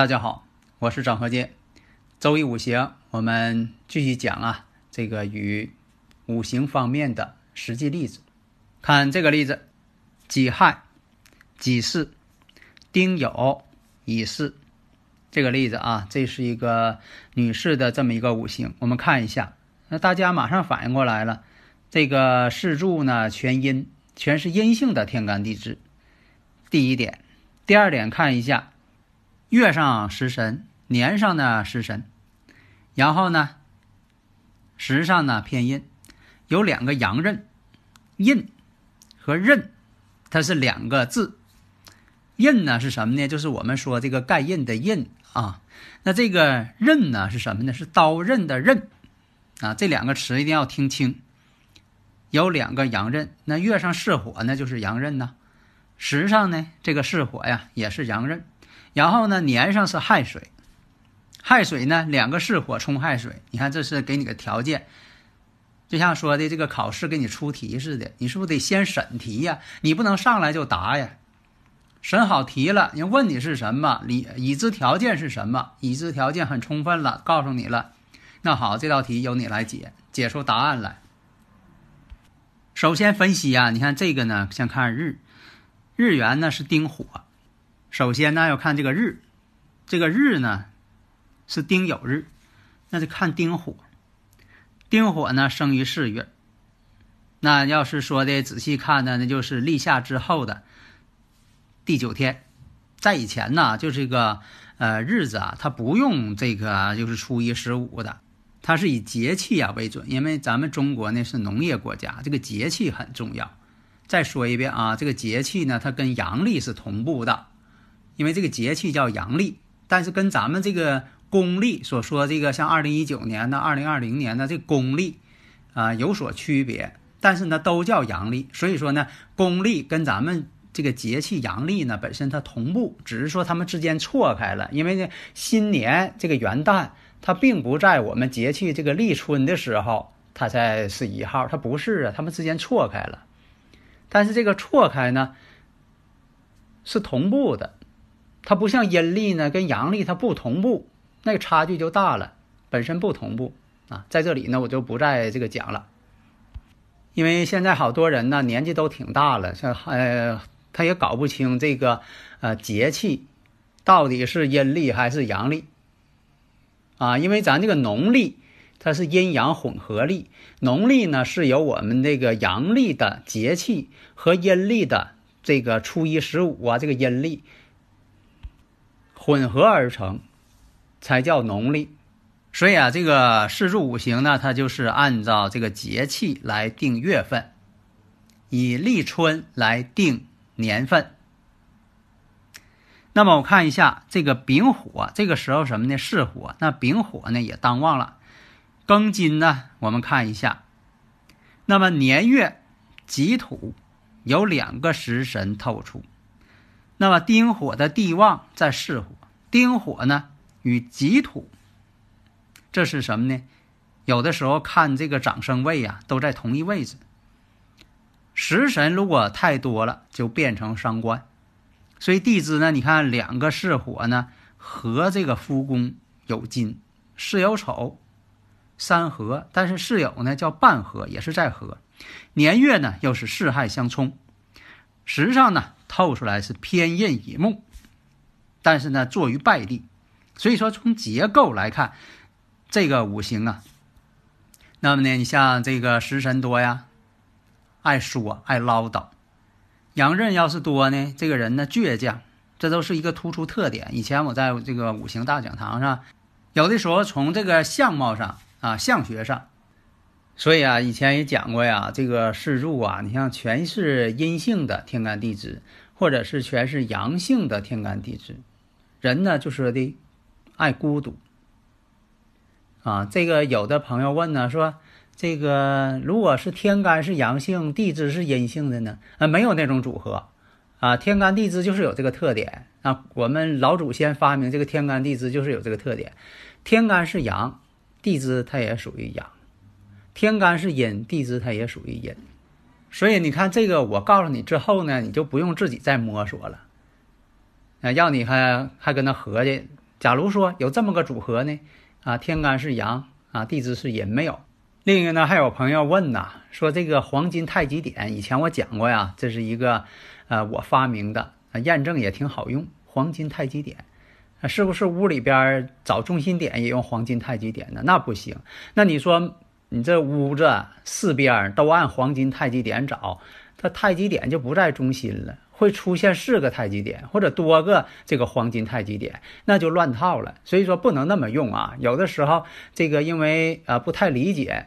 大家好，我是张和杰。周易五行，我们继续讲啊，这个与五行方面的实际例子。看这个例子：己亥、己巳、丁酉、乙巳。这个例子啊，这是一个女士的这么一个五行。我们看一下，那大家马上反应过来了，这个四柱呢全阴，全是阴性的天干地支。第一点，第二点，看一下。月上食神，年上呢食神，然后呢时上呢偏印，有两个阳刃，印和刃，它是两个字。印呢是什么呢？就是我们说这个盖印的印啊。那这个刃呢是什么呢？是刀刃的刃啊。这两个词一定要听清。有两个阳刃，那月上是火呢，就是阳刃呐。时上呢，这个是火呀，也是阳刃。然后呢，年上是亥水，亥水呢，两个是火冲亥水。你看，这是给你个条件，就像说的这个考试给你出题似的，你是不是得先审题呀？你不能上来就答呀。审好题了，人问你是什么，你已知条件是什么？已知条件很充分了，告诉你了。那好，这道题由你来解，解出答案来。首先分析啊，你看这个呢，先看日，日元呢是丁火。首先呢，要看这个日，这个日呢是丁酉日，那就看丁火。丁火呢生于四月，那要是说的仔细看呢，那就是立夏之后的第九天。在以前呢，就这个呃日子啊，它不用这个就是初一十五的，它是以节气啊为准，因为咱们中国呢是农业国家，这个节气很重要。再说一遍啊，这个节气呢，它跟阳历是同步的。因为这个节气叫阳历，但是跟咱们这个公历所说这个像二零一九年的、二零二零年的这公历啊有所区别，但是呢都叫阳历，所以说呢公历跟咱们这个节气阳历呢本身它同步，只是说它们之间错开了。因为呢新年这个元旦它并不在我们节气这个立春的时候，它才是一号，它不是啊，它们之间错开了。但是这个错开呢是同步的。它不像阴历呢，跟阳历它不同步，那个差距就大了，本身不同步啊。在这里呢，我就不再这个讲了，因为现在好多人呢年纪都挺大了，像呃，他也搞不清这个呃节气到底是阴历还是阳历啊。因为咱这个农历它是阴阳混合历，农历呢是由我们这个阳历的节气和阴历的这个初一十五啊这个阴历。混合而成，才叫农历。所以啊，这个四柱五行呢，它就是按照这个节气来定月份，以立春来定年份。那么我看一下这个丙火，这个时候什么呢？是火。那丙火呢也当旺了。庚金呢，我们看一下。那么年月己土有两个食神透出。那么丁火的地旺在巳火，丁火呢与己土，这是什么呢？有的时候看这个长生位呀，都在同一位置。食神如果太多了，就变成伤官。所以地支呢，你看两个巳火呢和这个夫宫有金，巳有丑，三合，但是巳酉呢叫半合，也是在合。年月呢又是巳亥相冲，实际上呢。透出来是偏印乙木，但是呢，坐于败地，所以说从结构来看，这个五行啊，那么呢，你像这个食神多呀，爱说爱唠叨，阳刃要是多呢，这个人呢倔强，这都是一个突出特点。以前我在这个五行大讲堂上，有的时候从这个相貌上啊，相学上。所以啊，以前也讲过呀，这个四柱啊，你像全是阴性的天干地支，或者是全是阳性的天干地支，人呢就说的爱孤独啊。这个有的朋友问呢，说这个如果是天干是阳性，地支是阴性的呢？啊，没有那种组合啊，天干地支就是有这个特点啊。我们老祖先发明这个天干地支就是有这个特点，天干是阳，地支它也属于阳。天干是阴，地支它也属于阴，所以你看这个，我告诉你之后呢，你就不用自己再摸索了。啊，要你还还跟他合计，假如说有这么个组合呢，啊，天干是阳，啊，地支是阴，没有。另一个呢，还有朋友问呐，说这个黄金太极点，以前我讲过呀，这是一个，呃，我发明的，啊验证也挺好用。黄金太极点，啊是不是屋里边找中心点也用黄金太极点呢？那不行。那你说？你这屋子四边都按黄金太极点找，它太极点就不在中心了，会出现四个太极点或者多个这个黄金太极点，那就乱套了。所以说不能那么用啊，有的时候这个因为啊不太理解。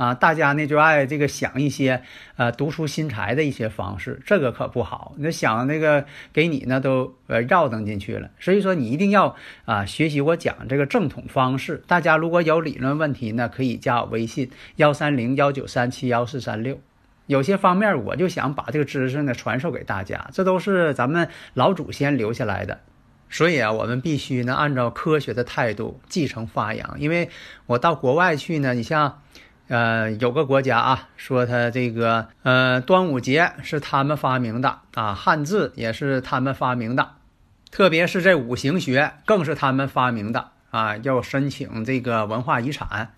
啊，大家呢就爱这个想一些，呃，独出心裁的一些方式，这个可不好。那想那个给你呢都呃绕登进去了。所以说你一定要啊学习我讲这个正统方式。大家如果有理论问题呢，可以加我微信幺三零幺九三七幺四三六。有些方面我就想把这个知识呢传授给大家，这都是咱们老祖先留下来的。所以啊，我们必须呢按照科学的态度继承发扬。因为我到国外去呢，你像。呃，有个国家啊，说他这个呃，端午节是他们发明的啊，汉字也是他们发明的，特别是这五行学更是他们发明的啊，要申请这个文化遗产。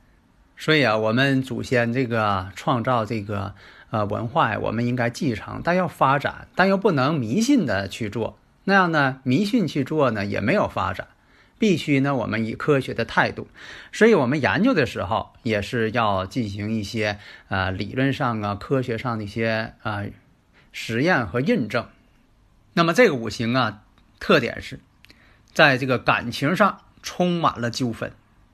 所以啊，我们祖先这个创造这个呃文化呀，我们应该继承，但要发展，但又不能迷信的去做，那样呢，迷信去做呢，也没有发展。必须呢，我们以科学的态度，所以我们研究的时候也是要进行一些呃理论上啊、科学上的一些啊实验和印证。那么这个五行啊，特点是在这个感情上充满了纠纷。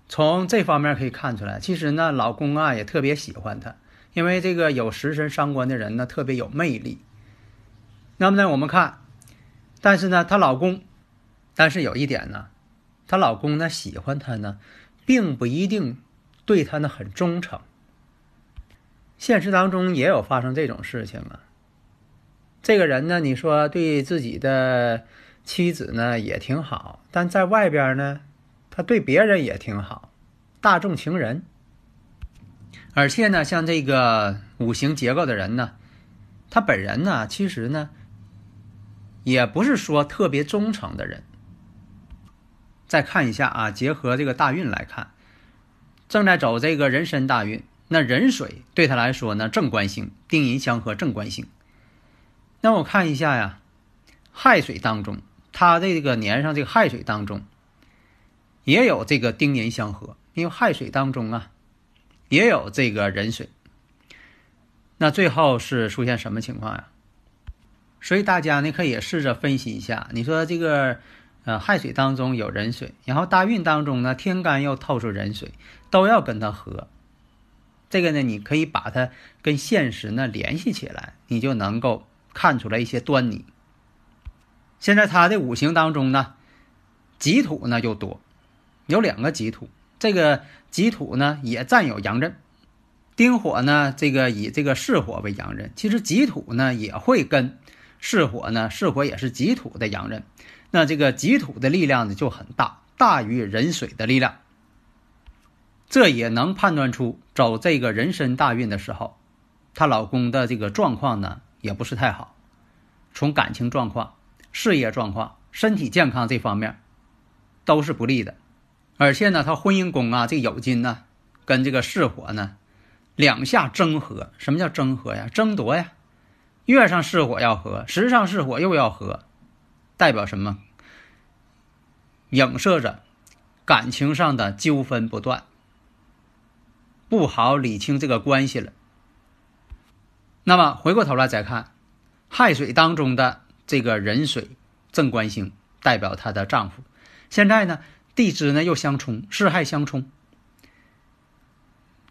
从这方面可以看出来，其实呢，老公啊也特别喜欢她，因为这个有食神伤官的人呢，特别有魅力。那么呢，我们看，但是呢，她老公，但是有一点呢。她老公呢喜欢她呢，并不一定对她呢很忠诚。现实当中也有发生这种事情啊。这个人呢，你说对自己的妻子呢也挺好，但在外边呢，他对别人也挺好，大众情人。而且呢，像这个五行结构的人呢，他本人呢，其实呢，也不是说特别忠诚的人。再看一下啊，结合这个大运来看，正在走这个人身大运，那壬水对他来说呢正官星，丁寅相合正官星。那我看一下呀，亥水当中，他这个年上这个亥水当中，也有这个丁寅相合，因为亥水当中啊，也有这个壬水。那最后是出现什么情况呀？所以大家呢可以试着分析一下，你说这个。呃，亥水当中有壬水，然后大运当中呢，天干又透出壬水，都要跟它合。这个呢，你可以把它跟现实呢联系起来，你就能够看出来一些端倪。现在它的五行当中呢，己土呢又多，有两个己土，这个己土呢也占有阳刃，丁火呢这个以这个巳火为阳刃，其实己土呢也会跟巳火呢，巳火也是己土的阳刃。那这个己土的力量呢就很大，大于壬水的力量。这也能判断出走这个人身大运的时候，她老公的这个状况呢也不是太好，从感情状况、事业状况、身体健康这方面都是不利的。而且呢，他婚姻宫啊，这酉金呢跟这个巳火呢两下争合。什么叫争合呀？争夺呀！月上巳火要合，时上巳火又要合。代表什么？影射着感情上的纠纷不断，不好理清这个关系了。那么回过头来再看，亥水当中的这个壬水正官星，代表她的丈夫。现在呢，地支呢又相冲，巳亥相冲。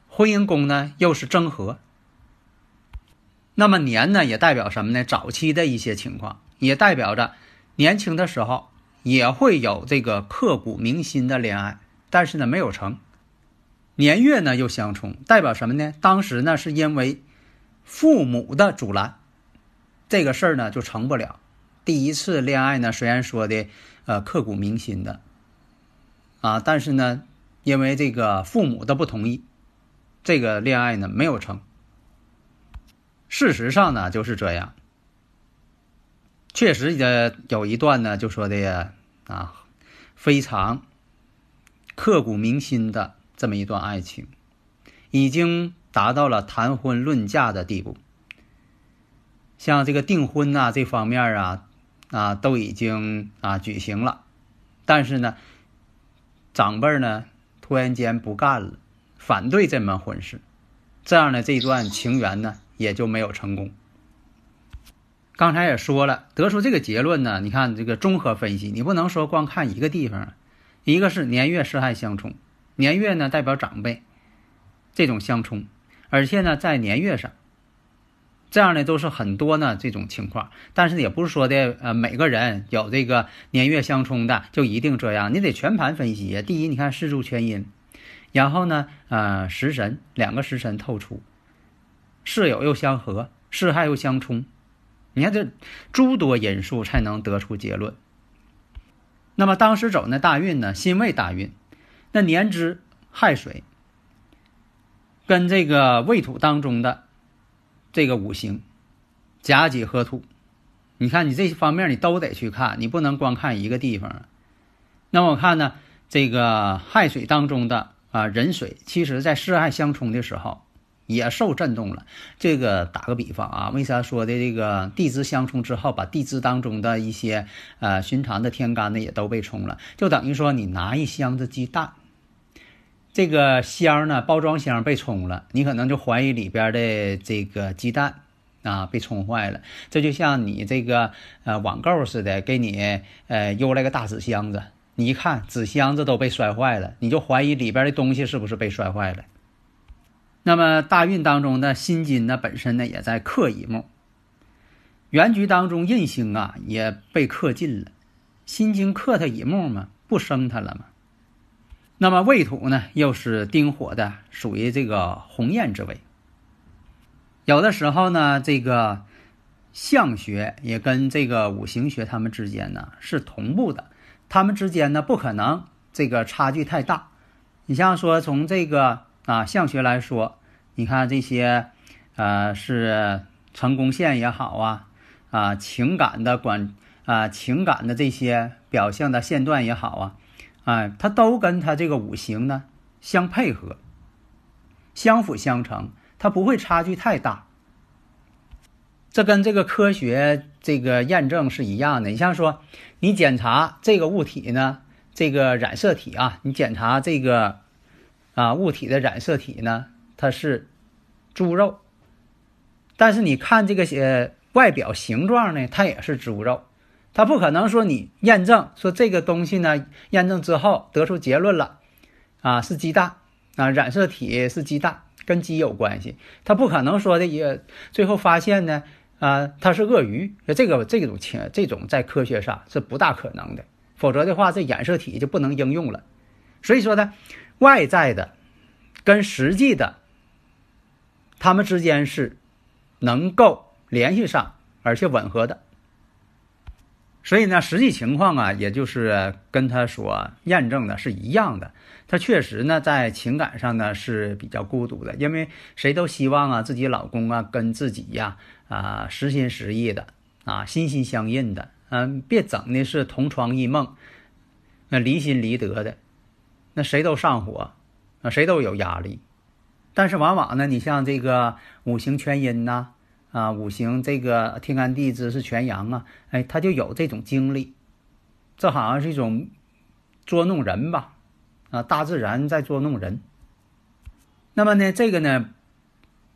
婚姻宫呢又是正合。那么年呢也代表什么呢？早期的一些情况，也代表着年轻的时候也会有这个刻骨铭心的恋爱，但是呢没有成。年月呢又相冲，代表什么呢？当时呢是因为父母的阻拦，这个事儿呢就成不了。第一次恋爱呢虽然说的呃刻骨铭心的啊，但是呢因为这个父母的不同意，这个恋爱呢没有成。事实上呢就是这样，确实也有一段呢就说的啊非常刻骨铭心的。这么一段爱情，已经达到了谈婚论嫁的地步。像这个订婚呐，这方面啊，啊都已经啊举行了，但是呢，长辈呢突然间不干了，反对这门婚事，这样的这段情缘呢也就没有成功。刚才也说了，得出这个结论呢，你看这个综合分析，你不能说光看一个地方，一个是年月四害相冲。年月呢代表长辈，这种相冲，而且呢在年月上，这样呢都是很多呢这种情况。但是也不是说的呃每个人有这个年月相冲的就一定这样，你得全盘分析呀。第一，你看四柱全阴，然后呢呃食神两个食神透出，室友又相合，四害又相冲，你看这诸多因素才能得出结论。那么当时走那大运呢，辛未大运。那年支亥水跟这个未土当中的这个五行甲己合土，你看你这些方面你都得去看，你不能光看一个地方。那么我看呢，这个亥水当中的啊壬水，其实在四亥相冲的时候也受震动了。这个打个比方啊，为啥说的这个地支相冲之后，把地支当中的一些呃寻常的天干呢也都被冲了，就等于说你拿一箱子鸡蛋。这个箱呢，包装箱被冲了，你可能就怀疑里边的这个鸡蛋啊被冲坏了。这就像你这个呃网购似的，给你呃邮来个大纸箱子，你一看纸箱子都被摔坏了，你就怀疑里边的东西是不是被摔坏了。那么大运当中的辛金呢，本身呢也在克乙木，原局当中印星啊也被克尽了，辛金克他乙木嘛，不生他了嘛。那么未土呢，又是丁火的，属于这个鸿雁之位。有的时候呢，这个相学也跟这个五行学他们之间呢是同步的，他们之间呢不可能这个差距太大。你像说从这个啊相学来说，你看这些呃是成功线也好啊啊情感的管啊情感的这些表象的线段也好啊。哎，它都跟它这个五行呢相配合，相辅相成，它不会差距太大。这跟这个科学这个验证是一样的。你像说，你检查这个物体呢，这个染色体啊，你检查这个啊物体的染色体呢，它是猪肉，但是你看这个些外表形状呢，它也是猪肉。它不可能说你验证说这个东西呢，验证之后得出结论了，啊是鸡蛋啊染色体是鸡蛋，跟鸡有关系。它不可能说的也最后发现呢，啊它是鳄鱼。这个这种情这种在科学上是不大可能的，否则的话这染色体就不能应用了。所以说呢，外在的跟实际的，他们之间是能够联系上而且吻合的。所以呢，实际情况啊，也就是跟他所验证的是一样的。他确实呢，在情感上呢是比较孤独的，因为谁都希望啊，自己老公啊跟自己呀啊实心实意的啊心心相印的，嗯，别整的是同床异梦，那离心离德的，那谁都上火，那，谁都有压力。但是往往呢，你像这个五行全阴呐。啊，五行这个天干地支是全阳啊，哎，他就有这种经历，这好像是一种捉弄人吧？啊，大自然在捉弄人。那么呢，这个呢，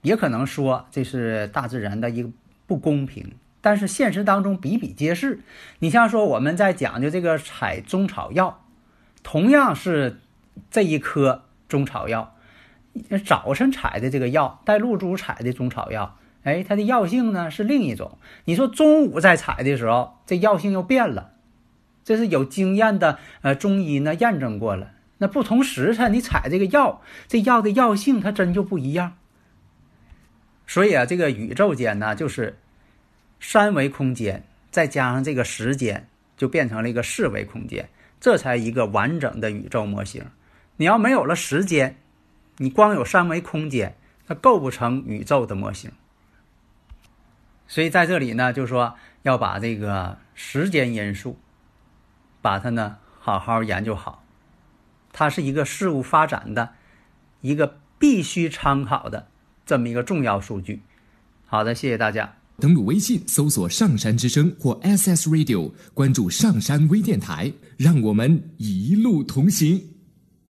也可能说这是大自然的一个不公平，但是现实当中比比皆是。你像说我们在讲究这个采中草药，同样是这一颗中草药，早晨采的这个药，带露珠采的中草药，哎，它的药性呢是另一种。你说中午再采的时候，这药性又变了，这是有经验的呃中医呢验证过了。那不同时辰你采这个药，这药的药性它真就不一样。所以啊，这个宇宙间呢，就是三维空间，再加上这个时间，就变成了一个四维空间，这才一个完整的宇宙模型。你要没有了时间，你光有三维空间，它构不成宇宙的模型。所以在这里呢，就说要把这个时间因素，把它呢好好研究好。它是一个事物发展的一个必须参考的这么一个重要数据。好的，谢谢大家。登录微信搜索“上山之声”或 SS Radio，关注上山微电台，让我们一路同行。